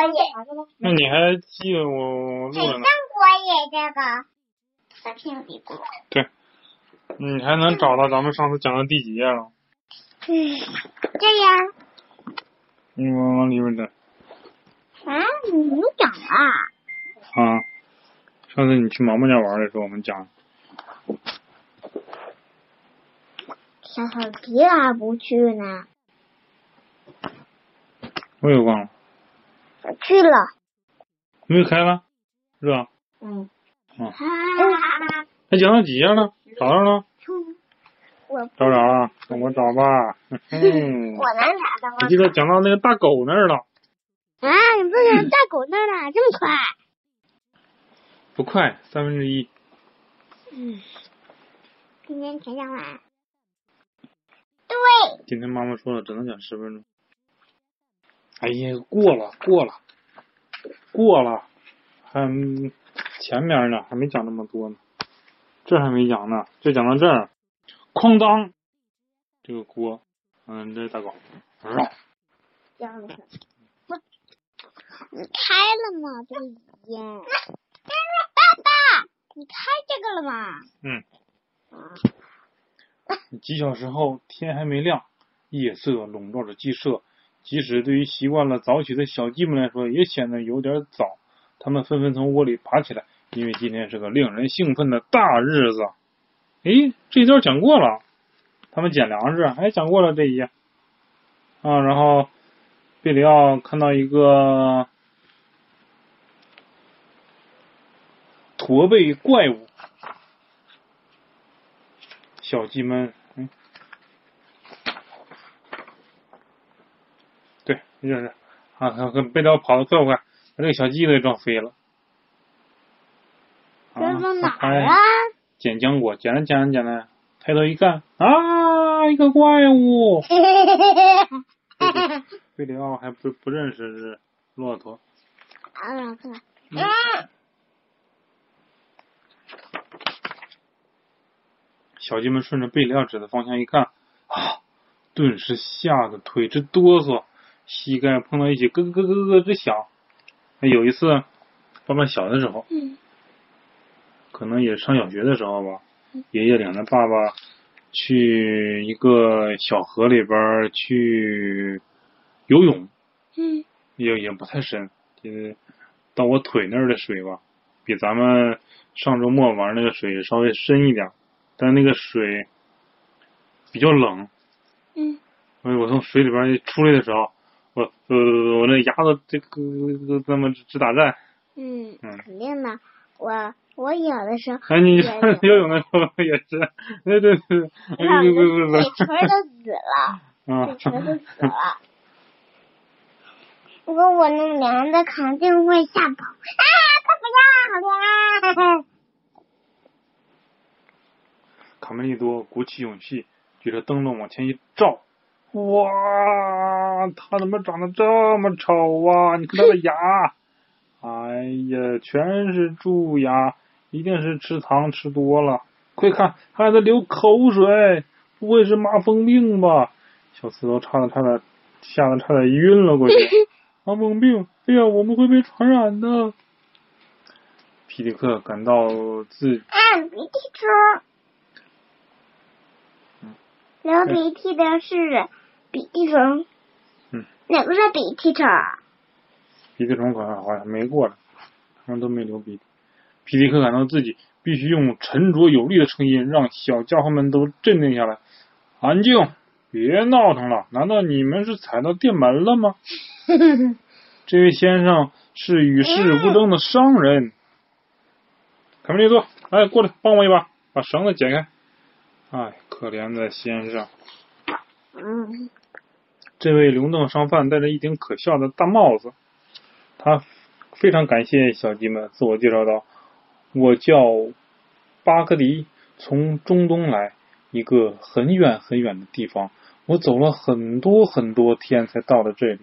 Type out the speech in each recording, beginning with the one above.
野，那你还记得我录很像着呢？果野这个，和平。对，你还能找到咱们上次讲的第几页了？嗯，这样你往往里边的啊，你讲了？啊。上次你去毛毛家玩的时候，我们讲小小迪咋不去呢？我也忘了，我去了。没有开了，是吧？嗯。啊啊！还讲到几页了？找着了？我找着了，那我找吧。嗯，我能找到我记得讲到那个大狗那儿了，啊！你不讲大狗那儿了，这么快？不快，三分之一。嗯。今天全讲完。对，今天妈妈说了，只能讲十分钟。哎呀，过了，过了，过了，还前面呢，还没讲那么多呢，这还没讲呢，就讲到这儿，哐当，这个锅，嗯，这大狗，绕这样子。我，你开了吗？这个烟。爸爸，你开这个了吗？嗯，啊，几小时后，天还没亮，夜色笼罩着鸡舍。即使对于习惯了早起的小鸡们来说，也显得有点早。他们纷纷从窝里爬起来，因为今天是个令人兴奋的大日子。诶，这一段讲过了，他们捡粮食，还讲过了这一页。啊，然后贝里奥看到一个驼背怪物，小鸡们，嗯，对，就是啊，和贝里奥跑得快不快？把这个小鸡给撞飞了。这到哪儿啊？捡浆果，捡了捡了捡了，抬头一看，啊，一个怪物！贝里奥还不不认识是骆驼。啊，小鸡们顺着贝里奥指的方向一看，啊，顿时吓得腿直哆嗦，膝盖碰到一起咯咯咯咯咯直响。有一次，爸爸小的时候，嗯。可能也上小学的时候吧，爷爷领着爸爸去一个小河里边去游泳，嗯。也也不太深，就是到我腿那儿的水吧，比咱们上周末玩那个水稍微深一点，但那个水比较冷，嗯，所以我从水里边一出来的时候，我呃我那牙子这个这个这么直打颤。嗯，嗯肯定的。我我有的时候哎，你也游泳的时候也是，对对对，对对对对嘴唇儿 都紫了，啊嘴唇儿都紫了。如果我弄凉的，肯定会吓跑。啊，可不要，好凉啊！卡梅利多鼓起勇气，举着灯笼往前一照，哇，他怎么长得这么丑啊？你看他的牙，哎呀，全是蛀牙，一定是吃糖吃多了。快看，他还在流口水，不会是麻风病吧？小刺头差点差点吓得差点晕了过去。麻风病，哎呀，我们会被传染的。皮迪克感到自啊，鼻涕。流鼻涕的是鼻涕虫。嗯。哪个是鼻涕虫？鼻涕虫可能好像没过来，他们都没流鼻涕。皮迪克感到自己必须用沉着有力的声音让小家伙们都镇定下来。安静，别闹腾了！难道你们是踩到电门了吗？这位先生是与世无争的商人。卡梅利多，来过来帮我一把，把绳子解开。哎，可怜的先生。嗯。这位流动商贩戴着一顶可笑的大帽子，他非常感谢小鸡们，自我介绍道：“我叫巴格迪，从中东来，一个很远很远的地方，我走了很多很多天才到了这里。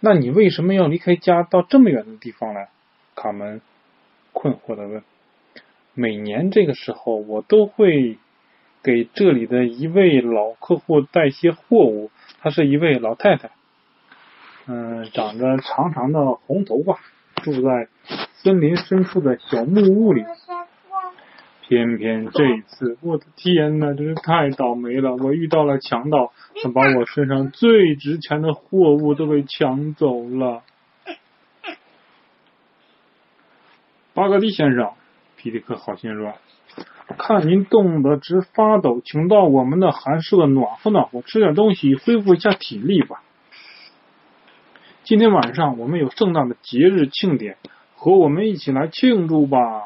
那你为什么要离开家到这么远的地方来？”卡门困惑的问。“每年这个时候，我都会给这里的一位老客户带些货物。”她是一位老太太。嗯，长着长长的红头发，住在森林深处的小木屋里。偏偏这一次，我的天呐，真是太倒霉了！我遇到了强盗，他把我身上最值钱的货物都给抢走了。巴格迪先生，皮迪克好心说：“看您冻得直发抖，请到我们的寒舍暖和暖和，吃点东西，恢复一下体力吧。今天晚上我们有盛大的节日庆典，和我们一起来庆祝吧。”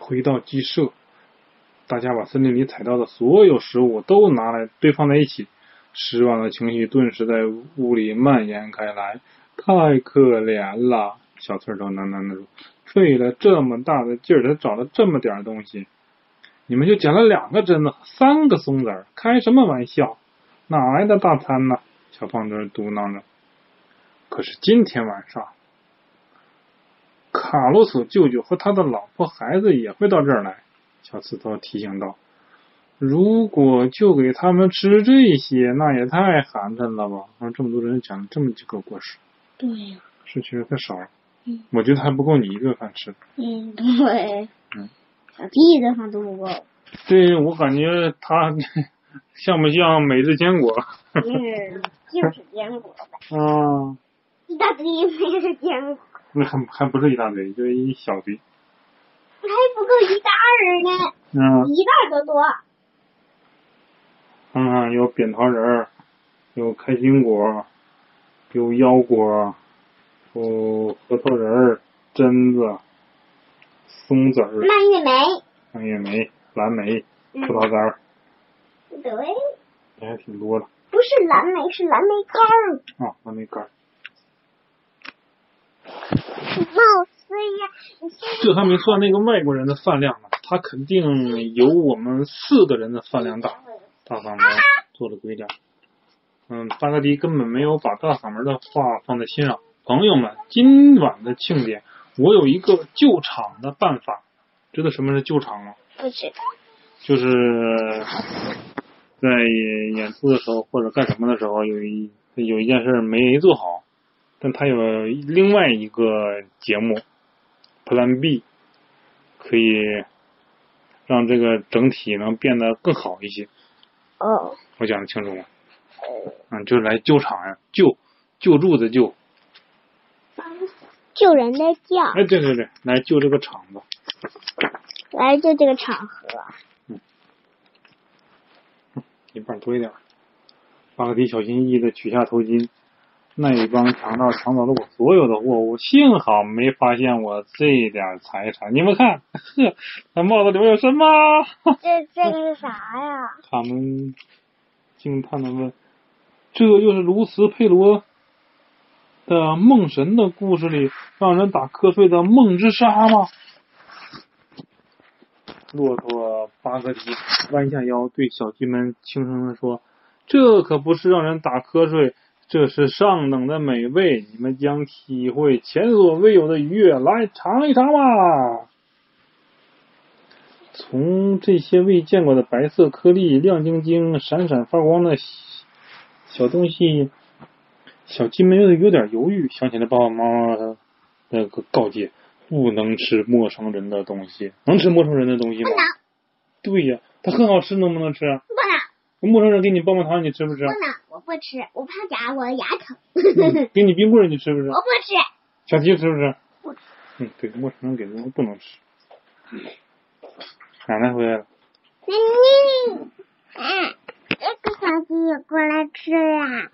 回到鸡舍，大家把森林里采到的所有食物都拿来堆放在一起，失望的情绪顿时在屋里蔓延开来。太可怜了，小刺头喃喃的说：“费了这么大的劲儿才找了这么点东西，你们就捡了两个榛子，三个松子，开什么玩笑？哪来的大餐呢？”小胖墩嘟囔着。可是今天晚上。卡洛索舅舅和他的老婆孩子也会到这儿来，小刺头提醒道：“如果就给他们吃这些，那也太寒碜了吧？”让，这么多人讲了这么几个故事，对呀，是确实太少了。嗯，我觉得还不够你一个饭吃。嗯，对。嗯，小弟的饭都不够。对，我感觉他 像不像每日坚果？嗯，就是坚果呗。啊。一大堆每日坚果。那还还不是一大堆，就是一小堆。还不够一袋儿呢。嗯。一袋都多。看看，有扁桃仁，有开心果，有腰果，有核桃仁儿、榛子、松子儿。蔓越莓。蔓越莓、蓝莓、葡萄干儿。对。这还挺多的。不是蓝莓，是蓝莓干儿。啊，蓝莓干儿。貌似呀，这还没算那个外国人的饭量呢，他肯定有我们四个人的饭量大。大嗓门做的鬼脸。嗯，巴格迪根本没有把大嗓门的话放在心上。朋友们，今晚的庆典，我有一个救场的办法。知道什么是救场吗？不知道。就是在演出的时候或者干什么的时候，有一有一件事没做好。但他有另外一个节目，Plan B，可以让这个整体能变得更好一些。哦。我讲的清楚吗？嗯，就是来救场呀，救救助的救。救人的救。哎，对对对，来救这个场子。来救这个场合。嗯。一半多一点。巴克迪小心翼翼的取下头巾。那一帮强盗抢走了我所有的货物，幸好没发现我这点财产。你们看，呵，那帽子里面有什么？这这个是啥呀？他们惊叹的问：“这又是卢斯佩罗的梦神的故事里让人打瞌睡的梦之沙吗？”骆驼巴格迪弯下腰对小鸡们轻声的说：“这可不是让人打瞌睡。”这是上等的美味，你们将体会前所未有的愉悦。来尝一尝吧！从这些未见过的白色颗粒、亮晶晶、闪闪发光的小东西，小鸡们有点犹豫，想起了爸爸妈妈的那个告诫：不能吃陌生人的东西。能吃陌生人的东西吗？对呀，它很好吃，能不能吃？不能。陌生人给你棒棒糖，你吃不吃？不能。我不吃，我怕夹我的牙疼。给你冰棍，你吃不吃？我不吃。小鸡吃不吃？不吃。嗯，对，陌生人给的不能吃。奶奶回来了。奶奶，嗯，这个小鸡也过来吃呀。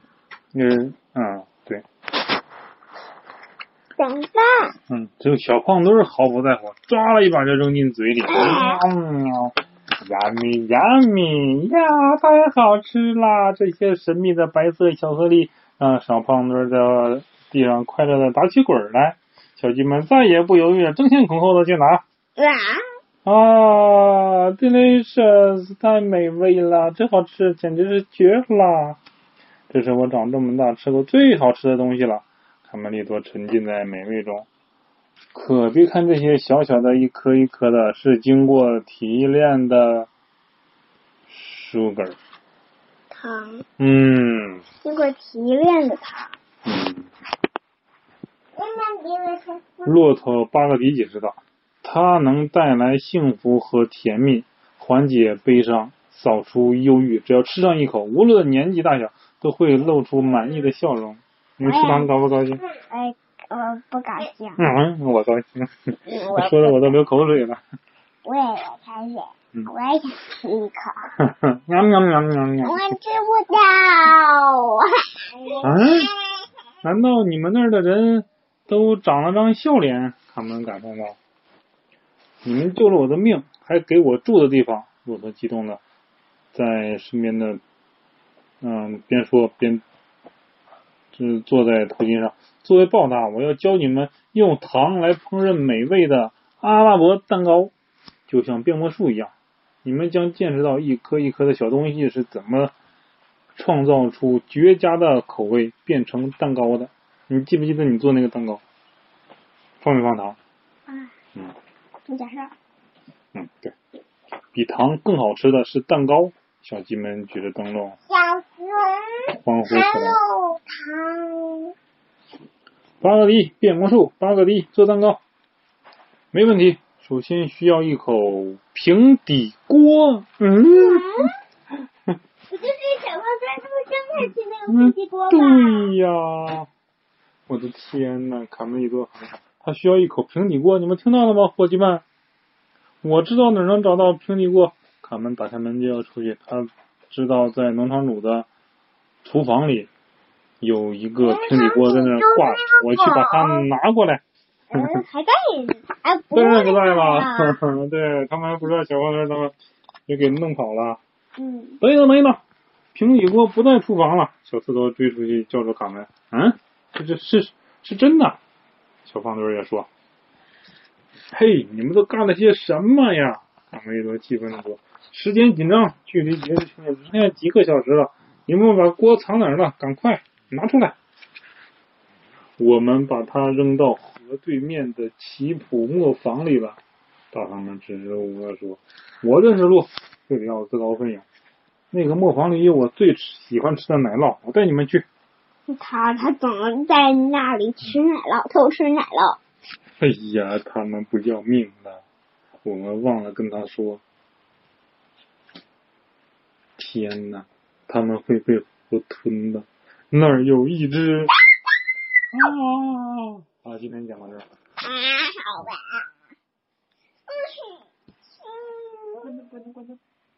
嗯，啊，对。怎么办？嗯，这个小胖墩毫不在乎，抓了一把就扔进嘴里。喵。呀咪呀咪呀，太好吃啦！这些神秘的白色巧克力让小胖墩在地上快乐的打起滚来。小鸡们再也不犹豫了，争先恐后的去拿。啊！啊，delicious，太美味了，真好吃，简直是绝了！这是我长这么大吃过最好吃的东西了。卡梅利多沉浸在美味中。可别看这些小小的一颗一颗的，是经过提炼的 sugar。糖，嗯经过提炼的糖。嗯。骆驼巴格迪解释道：“它能带来幸福和甜蜜，缓解悲伤，扫除忧郁。只要吃上一口，无论年纪大小，都会露出满意的笑容。你们吃糖高不高兴？哎，我不高兴。嗯，我高兴。我 说的我都流口水了。我也要开始，嗯我也想吃一口。喵喵喵喵喵。我吃不到。嗯？难道你们那儿的人都长了张笑脸？他们感叹道。你们救了我的命，还给我住的地方。骆驼激动的在身边的，嗯，边说边，就是坐在头巾上。作为报答，我要教你们用糖来烹饪美味的阿拉伯蛋糕，就像变魔术一样。你们将见识到一颗一颗的小东西是怎么创造出绝佳的口味，变成蛋糕的。你记不记得你做那个蛋糕？放没放糖？啊，嗯不加上。嗯，对。比糖更好吃的是蛋糕。小鸡们举着灯笼小熊，欢呼起来。有糖。巴格迪变魔术，巴格迪做蛋糕，没问题。首先需要一口平底锅。嗯，不就是小胖墩他们刚开始那个嗯平底锅吗？对呀，我的天呐，卡梅利多，他需要一口平底锅，你们听到了吗，伙计们？我知道哪儿能找到平底锅。卡门打开门就要出去，他知道在农场主的厨房里有一个平底锅在那儿挂着，我去把它拿过来。嗯，还在，哎，不在了。对他们还不知道小胖墩他们也给弄跑了。嗯，等一等，等一等，平底锅不在厨房了。小刺头追出去叫住卡门，嗯，这这是是真的。小胖墩也说：“嘿，你们都干了些什么呀？”卡梅利多气愤的说：“时间紧张，距离结束训练只剩几个小时了，你们把锅藏哪儿了？赶快拿出来！”我们把它扔到河对面的奇普磨坊里了。大唐们支支吾吾地说：“我认识路，这里要自告奋勇。那个磨坊里有我最喜欢吃的奶酪，我带你们去。”他他总在那里吃奶酪，偷吃奶酪。哎呀，他们不要命了！我们忘了跟他说。天哪，他们会被活吞的。那儿有一只。啊！好，今天讲到这儿。啊，好吧。关灯，关灯，关灯。